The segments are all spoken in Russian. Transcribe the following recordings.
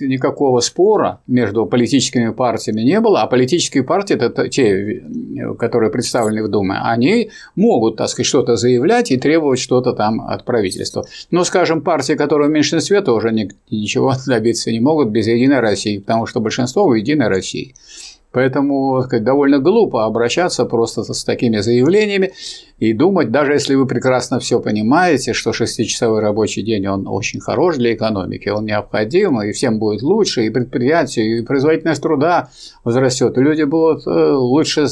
Никакого спора между политическими партиями не было, а политические партии, это те, которые представлены в Думе, они могут, так сказать, что-то заявлять и требовать что-то там от правительства. Но, скажем, партии, которые в меньшинстве, тоже ничего добиться не могут без Единой России, потому что большинство в Единой России. Поэтому сказать, довольно глупо обращаться просто с такими заявлениями и думать, даже если вы прекрасно все понимаете, что шестичасовой рабочий день он очень хорош для экономики, он необходим, и всем будет лучше, и предприятию, и производительность труда возрастет, и люди будут э, лучше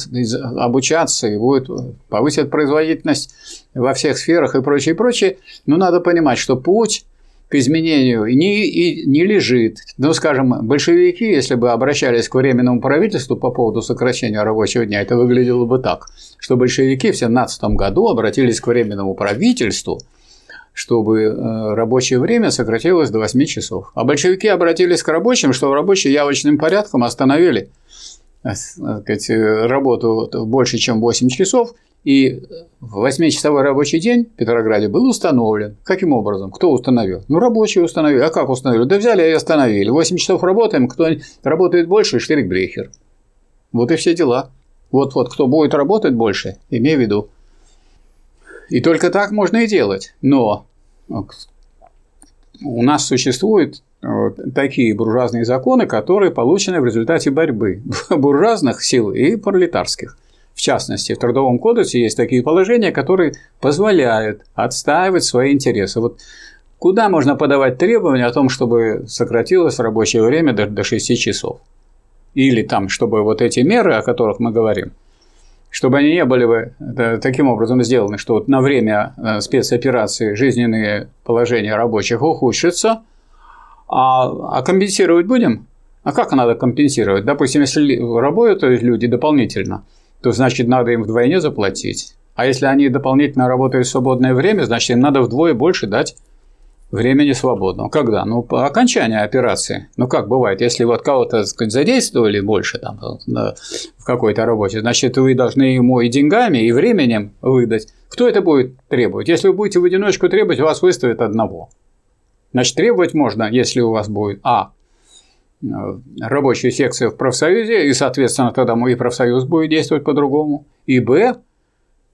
обучаться, и будет повысит производительность во всех сферах и прочее, прочее. Но надо понимать, что путь к изменению не, и не лежит. Ну, скажем, большевики, если бы обращались к Временному правительству по поводу сокращения рабочего дня, это выглядело бы так, что большевики в 17 году обратились к Временному правительству, чтобы э, рабочее время сократилось до 8 часов. А большевики обратились к рабочим, что рабочие явочным порядком остановили э, сказать, работу больше, чем 8 часов, и 8-часовой рабочий день в Петрограде был установлен. Каким образом? Кто установил? Ну, рабочие установили. А как установили? Да взяли и остановили. 8 часов работаем, кто работает больше, штрикбрехер. Вот и все дела. Вот-вот, кто будет работать больше, имей в виду. И только так можно и делать. Но у нас существуют такие буржуазные законы, которые получены в результате борьбы буржуазных сил и пролетарских. В частности, в Трудовом кодексе есть такие положения, которые позволяют отстаивать свои интересы. Вот куда можно подавать требования о том, чтобы сократилось рабочее время до 6 часов? Или там, чтобы вот эти меры, о которых мы говорим, чтобы они не были бы э, таким образом сделаны, что вот на время э, спецоперации жизненные положения рабочих ухудшатся, а, а компенсировать будем? А как надо компенсировать? Допустим, если работают люди дополнительно – то значит надо им вдвойне заплатить. А если они дополнительно работают в свободное время, значит им надо вдвое больше дать времени свободного. Когда? Ну, по окончании операции. Ну, как бывает, если вот кого-то сказать, задействовали больше там, в какой-то работе, значит, вы должны ему и деньгами, и временем выдать. Кто это будет требовать? Если вы будете в одиночку требовать, вас выставят одного. Значит, требовать можно, если у вас будет А рабочую секцию в профсоюзе, и, соответственно, тогда мой профсоюз будет действовать по-другому. И Б,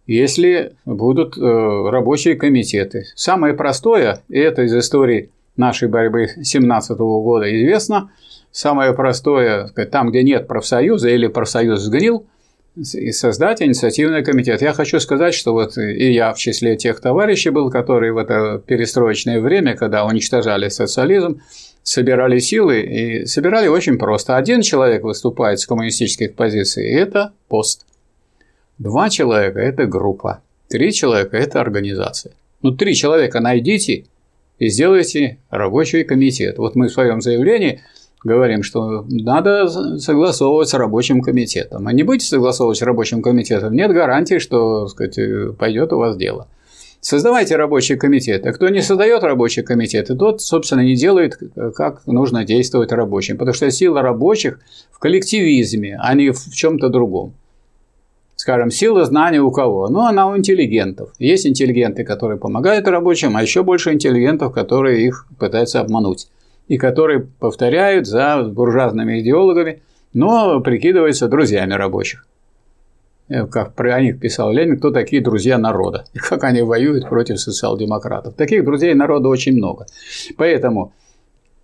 если будут э, рабочие комитеты. Самое простое, и это из истории нашей борьбы 2017 года известно, самое простое, там, где нет профсоюза или профсоюз сгнил, и создать инициативный комитет. Я хочу сказать, что вот и я в числе тех товарищей был, которые в это перестроечное время, когда уничтожали социализм, собирали силы и собирали очень просто. Один человек выступает с коммунистических позиций, и это пост. Два человека – это группа. Три человека – это организация. Ну, три человека найдите и сделайте рабочий комитет. Вот мы в своем заявлении говорим, что надо согласовывать с рабочим комитетом. А не будете согласовывать с рабочим комитетом, нет гарантии, что сказать, пойдет у вас дело. Создавайте рабочий комитет. А кто не создает рабочий комитет, тот, собственно, не делает, как нужно действовать рабочим. Потому что сила рабочих в коллективизме, а не в чем-то другом. Скажем, сила знания у кого? Ну, она у интеллигентов. Есть интеллигенты, которые помогают рабочим, а еще больше интеллигентов, которые их пытаются обмануть. И которые повторяют за буржуазными идеологами, но прикидываются друзьями рабочих. Э, как про них писал Ленин, кто такие друзья народа, и как они воюют против социал-демократов. Таких друзей народа очень много. Поэтому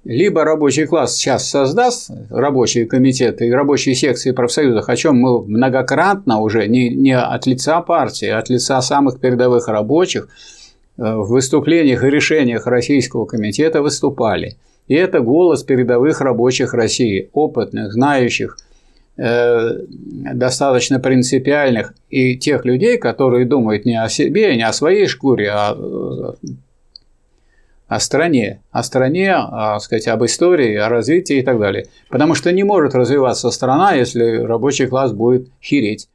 либо рабочий класс сейчас создаст рабочие комитеты и рабочие секции профсоюзов, о чем мы многократно уже не, не от лица партии, а от лица самых передовых рабочих э, в выступлениях и решениях Российского комитета выступали. И это голос передовых рабочих России, опытных, знающих – Э, достаточно принципиальных и тех людей, которые думают не о себе, не о своей шкуре, а о стране, о стране, о, сказать, об истории, о развитии и так далее. Потому что не может развиваться страна, если рабочий класс будет хереть.